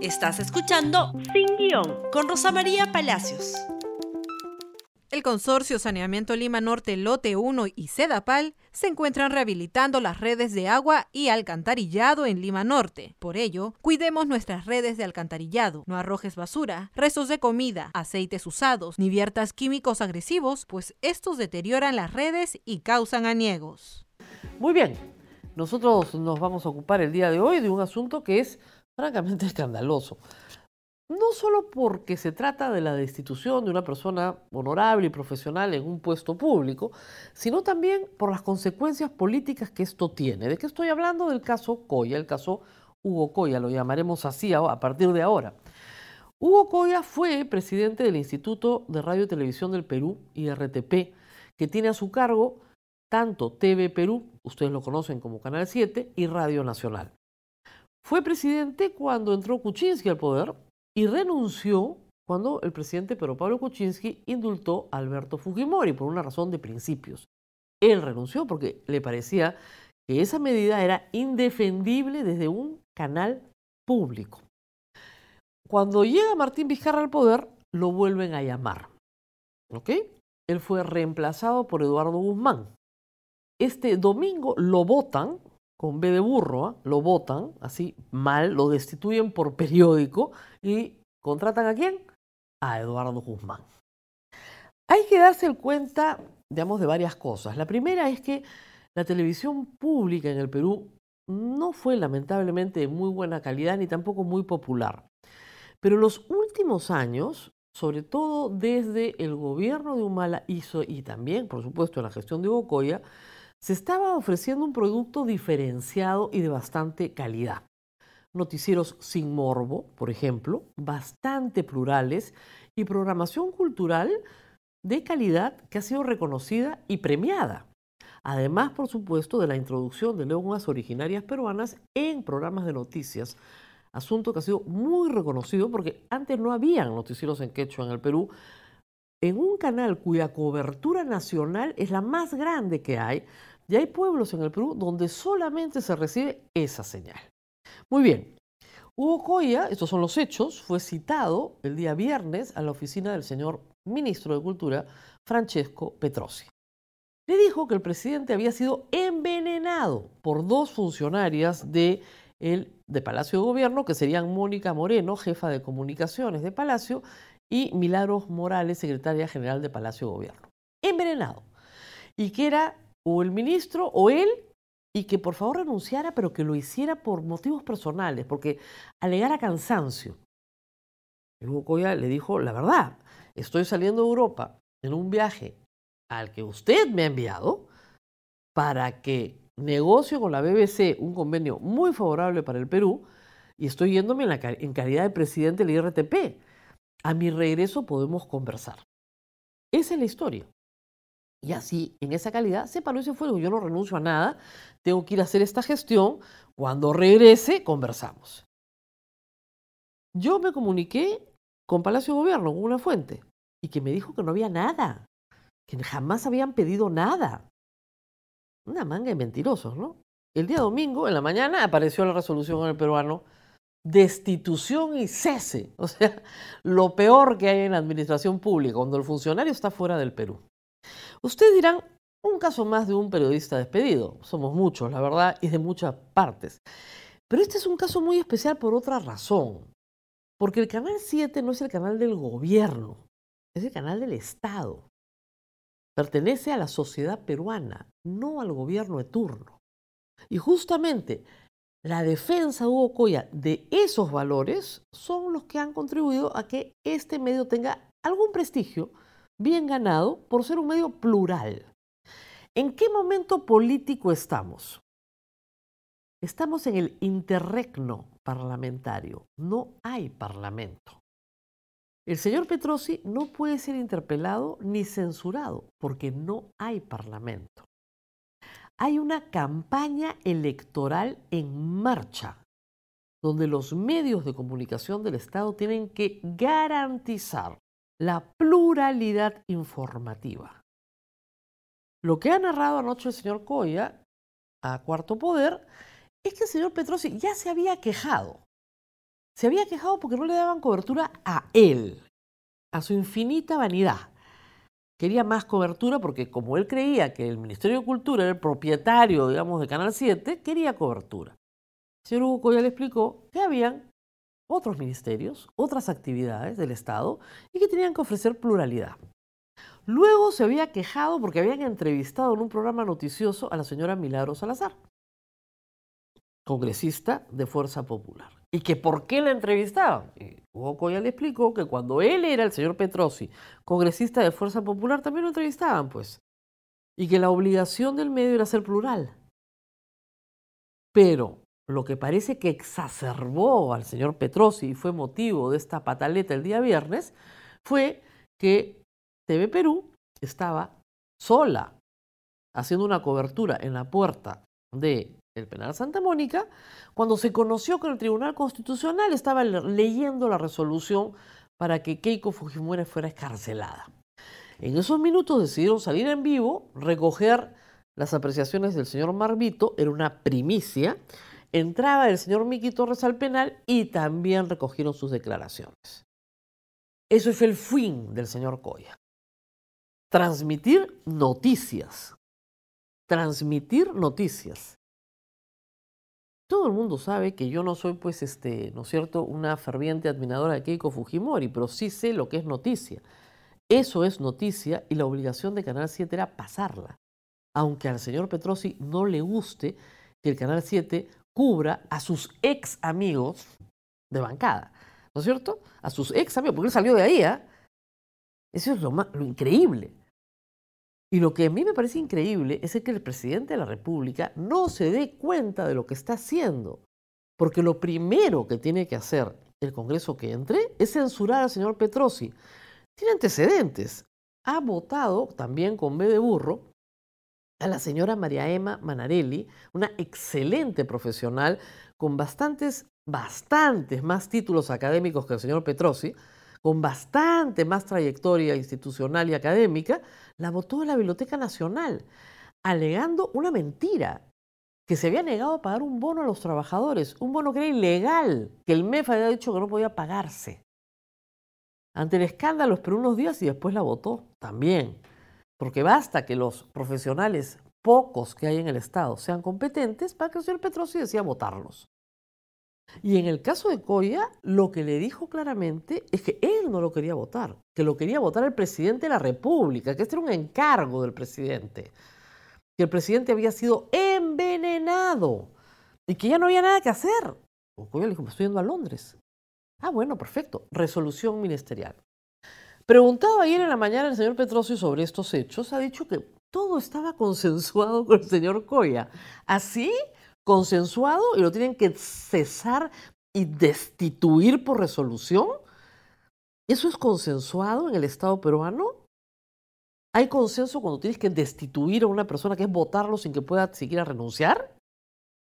Estás escuchando Sin Guión con Rosa María Palacios. El Consorcio Saneamiento Lima Norte Lote 1 y Sedapal se encuentran rehabilitando las redes de agua y alcantarillado en Lima Norte. Por ello, cuidemos nuestras redes de alcantarillado, no arrojes basura, restos de comida, aceites usados, ni viertas químicos agresivos, pues estos deterioran las redes y causan aniegos. Muy bien, nosotros nos vamos a ocupar el día de hoy de un asunto que es francamente escandaloso. No solo porque se trata de la destitución de una persona honorable y profesional en un puesto público, sino también por las consecuencias políticas que esto tiene. ¿De qué estoy hablando? Del caso Coya, el caso Hugo Coya, lo llamaremos así a partir de ahora. Hugo Coya fue presidente del Instituto de Radio y Televisión del Perú, IRTP, que tiene a su cargo tanto TV Perú, ustedes lo conocen como Canal 7, y Radio Nacional. Fue presidente cuando entró Kuczynski al poder y renunció cuando el presidente Pedro Pablo Kuczynski indultó a Alberto Fujimori por una razón de principios. Él renunció porque le parecía que esa medida era indefendible desde un canal público. Cuando llega Martín Vizcarra al poder, lo vuelven a llamar. ¿Ok? Él fue reemplazado por Eduardo Guzmán. Este domingo lo votan con B de burro, ¿ah? lo votan así mal, lo destituyen por periódico y contratan a quién? A Eduardo Guzmán. Hay que darse cuenta, digamos, de varias cosas. La primera es que la televisión pública en el Perú no fue lamentablemente de muy buena calidad ni tampoco muy popular. Pero en los últimos años, sobre todo desde el gobierno de Humala hizo, y también, por supuesto, la gestión de Bocoya, se estaba ofreciendo un producto diferenciado y de bastante calidad. Noticieros sin morbo, por ejemplo, bastante plurales y programación cultural de calidad que ha sido reconocida y premiada. Además, por supuesto, de la introducción de lenguas originarias peruanas en programas de noticias, asunto que ha sido muy reconocido porque antes no habían noticieros en quechua en el Perú, en un canal cuya cobertura nacional es la más grande que hay, y hay pueblos en el Perú donde solamente se recibe esa señal. Muy bien, Hugo Coya, estos son los hechos, fue citado el día viernes a la oficina del señor ministro de Cultura, Francesco Petrosi. Le dijo que el presidente había sido envenenado por dos funcionarias de, el, de Palacio de Gobierno, que serían Mónica Moreno, jefa de comunicaciones de Palacio, y Milagros Morales, secretaria general de Palacio de Gobierno. Envenenado. Y que era o el ministro o él y que por favor renunciara, pero que lo hiciera por motivos personales, porque alegara cansancio. El Hugo le dijo, la verdad, estoy saliendo de Europa en un viaje al que usted me ha enviado para que negocio con la BBC un convenio muy favorable para el Perú y estoy yéndome en, en calidad de presidente del IRTP. A mi regreso podemos conversar. Esa es la historia. Y así, en esa calidad, se paró y se fue. Yo no renuncio a nada, tengo que ir a hacer esta gestión. Cuando regrese, conversamos. Yo me comuniqué con Palacio de Gobierno, con una fuente, y que me dijo que no había nada, que jamás habían pedido nada. Una manga de mentirosos, ¿no? El día domingo, en la mañana, apareció la resolución en el peruano, destitución y cese. O sea, lo peor que hay en la administración pública, cuando el funcionario está fuera del Perú. Ustedes dirán, un caso más de un periodista despedido. Somos muchos, la verdad, y de muchas partes. Pero este es un caso muy especial por otra razón. Porque el Canal 7 no es el canal del gobierno, es el canal del Estado. Pertenece a la sociedad peruana, no al gobierno de turno. Y justamente la defensa de Hugo Coya de esos valores son los que han contribuido a que este medio tenga algún prestigio bien ganado por ser un medio plural. ¿En qué momento político estamos? Estamos en el interregno parlamentario. No hay parlamento. El señor Petrosi no puede ser interpelado ni censurado porque no hay parlamento. Hay una campaña electoral en marcha donde los medios de comunicación del Estado tienen que garantizar la pluralidad informativa. Lo que ha narrado anoche el señor Coya a Cuarto Poder es que el señor Petrosi ya se había quejado. se había quejado porque no le daban cobertura a él, a su infinita vanidad. Quería más cobertura porque como él creía que el Ministerio de Cultura era el propietario, digamos, de Canal 7, quería cobertura. El señor Hugo Coya le explicó que habían otros ministerios, otras actividades del Estado y que tenían que ofrecer pluralidad. Luego se había quejado porque habían entrevistado en un programa noticioso a la señora Milagro Salazar, congresista de Fuerza Popular. ¿Y que por qué la entrevistaban? Hugo Coya le explicó que cuando él era el señor Petrosi, congresista de Fuerza Popular, también lo entrevistaban, pues. Y que la obligación del medio era ser plural. Pero lo que parece que exacerbó al señor Petrosi y fue motivo de esta pataleta el día viernes fue que TV Perú estaba sola haciendo una cobertura en la puerta del el penal Santa Mónica cuando se conoció que el Tribunal Constitucional estaba leyendo la resolución para que Keiko Fujimori fuera escarcelada. En esos minutos decidieron salir en vivo, recoger las apreciaciones del señor Marvito, era una primicia, entraba el señor Miki Torres al penal y también recogieron sus declaraciones. Eso fue el fin del señor Coya transmitir noticias. Transmitir noticias. Todo el mundo sabe que yo no soy, pues, este, ¿no es cierto?, una ferviente admiradora de Keiko Fujimori, pero sí sé lo que es noticia. Eso es noticia y la obligación de Canal 7 era pasarla. Aunque al señor Petrosi no le guste que el Canal 7 cubra a sus ex amigos de bancada, ¿no es cierto? A sus ex amigos, porque él salió de ahí, ¿eh? Eso es lo, lo increíble. Y lo que a mí me parece increíble es que el presidente de la República no se dé cuenta de lo que está haciendo. Porque lo primero que tiene que hacer el Congreso que entre es censurar al señor Petrosi. Tiene antecedentes. Ha votado también con B de burro a la señora María Emma Manarelli, una excelente profesional con bastantes, bastantes más títulos académicos que el señor Petrosi, con bastante más trayectoria institucional y académica, la votó en la Biblioteca Nacional, alegando una mentira, que se había negado a pagar un bono a los trabajadores, un bono que era ilegal, que el MEF había dicho que no podía pagarse. Ante el escándalo esperó unos días y después la votó también, porque basta que los profesionales pocos que hay en el Estado sean competentes para que el señor Petrosi decida votarlos. Y en el caso de Coya, lo que le dijo claramente es que él no lo quería votar, que lo quería votar el presidente de la República, que este era un encargo del presidente, que el presidente había sido envenenado y que ya no había nada que hacer. Coya le dijo, me estoy yendo a Londres. Ah, bueno, perfecto. Resolución ministerial. Preguntado ayer en la mañana el señor Petrosio sobre estos hechos, ha dicho que todo estaba consensuado con el señor Coya. Así consensuado y lo tienen que cesar y destituir por resolución? ¿Eso es consensuado en el Estado peruano? ¿Hay consenso cuando tienes que destituir a una persona que es votarlo sin que pueda siquiera renunciar?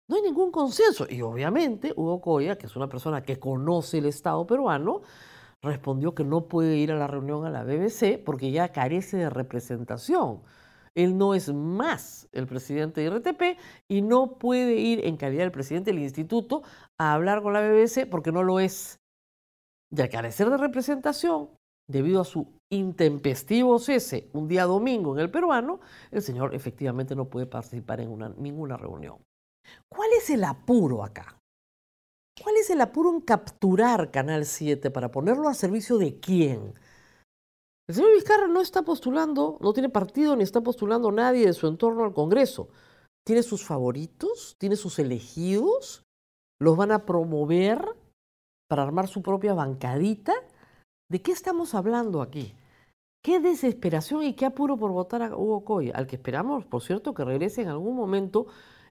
No hay ningún consenso. Y obviamente Hugo Coya, que es una persona que conoce el Estado peruano, respondió que no puede ir a la reunión a la BBC porque ya carece de representación. Él no es más el presidente de RTP y no puede ir en calidad del presidente del instituto a hablar con la BBC porque no lo es. Y al carecer de representación, debido a su intempestivo cese un día domingo en el peruano, el señor efectivamente no puede participar en ninguna reunión. ¿Cuál es el apuro acá? ¿Cuál es el apuro en capturar Canal 7 para ponerlo a servicio de quién? El señor Vizcarra no está postulando, no tiene partido ni está postulando nadie de su entorno al Congreso. Tiene sus favoritos, tiene sus elegidos, los van a promover para armar su propia bancadita. ¿De qué estamos hablando aquí? Qué desesperación y qué apuro por votar a Hugo Coy, al que esperamos, por cierto, que regrese en algún momento,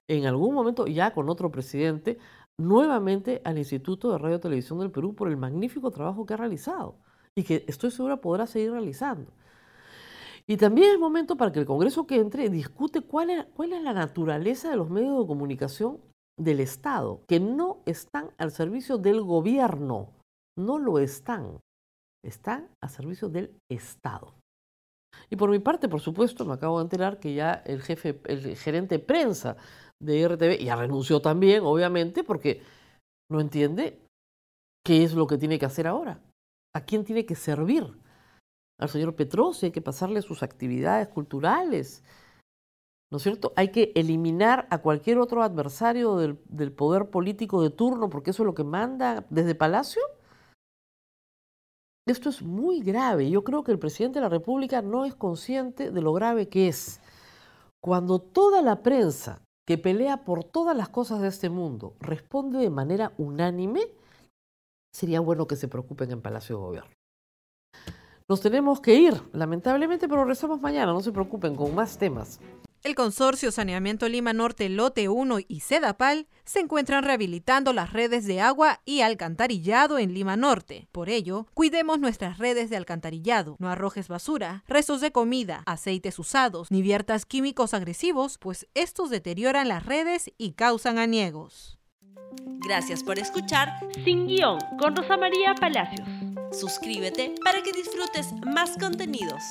en algún momento ya con otro presidente, nuevamente al Instituto de Radio y Televisión del Perú por el magnífico trabajo que ha realizado y que estoy segura podrá seguir realizando. Y también es momento para que el Congreso que entre discute cuál es, la naturaleza de los medios de comunicación del Estado, que no están al servicio del gobierno, no lo están, están al servicio del Estado. Y por mi parte, por supuesto, me acabo de enterar que ya el jefe, el gerente de prensa de RTV ya renunció también, obviamente, porque no entiende ¿Qué es lo que tiene que hacer ahora? ¿A quién tiene que servir? Al señor Petrosi hay que pasarle sus actividades culturales. ¿No es cierto? Hay que eliminar a cualquier otro adversario del, del poder político de turno, porque eso es lo que manda desde Palacio. Esto es muy grave. Yo creo que el presidente de la República no es consciente de lo grave que es. Cuando toda la prensa que pelea por todas las cosas de este mundo responde de manera unánime, sería bueno que se preocupen en Palacio de Gobierno. Nos tenemos que ir, lamentablemente, pero regresamos mañana, no se preocupen, con más temas. El consorcio Saneamiento Lima Norte Lote 1 y Sedapal se encuentran rehabilitando las redes de agua y alcantarillado en Lima Norte. Por ello, cuidemos nuestras redes de alcantarillado. No arrojes basura, restos de comida, aceites usados, ni viertas químicos agresivos, pues estos deterioran las redes y causan aniegos. Gracias por escuchar Sin Guión con Rosa María Palacios. Suscríbete para que disfrutes más contenidos.